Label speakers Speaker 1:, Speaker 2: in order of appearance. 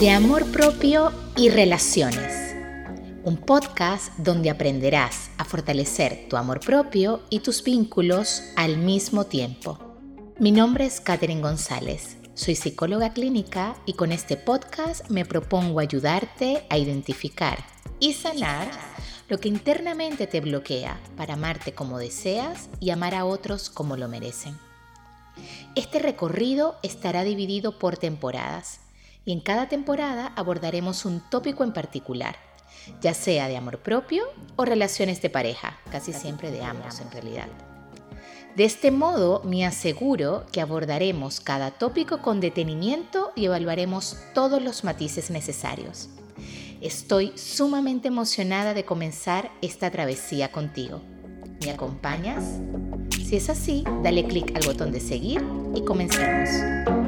Speaker 1: de amor propio y relaciones. Un podcast donde aprenderás a fortalecer tu amor propio y tus vínculos al mismo tiempo. Mi nombre es Katherine González. Soy psicóloga clínica y con este podcast me propongo ayudarte a identificar y sanar lo que internamente te bloquea para amarte como deseas y amar a otros como lo merecen. Este recorrido estará dividido por temporadas y en cada temporada abordaremos un tópico en particular, ya sea de amor propio o relaciones de pareja, casi siempre de ambos en realidad. De este modo me aseguro que abordaremos cada tópico con detenimiento y evaluaremos todos los matices necesarios. Estoy sumamente emocionada de comenzar esta travesía contigo. ¿Me acompañas? Si es así, dale clic al botón de seguir y comencemos.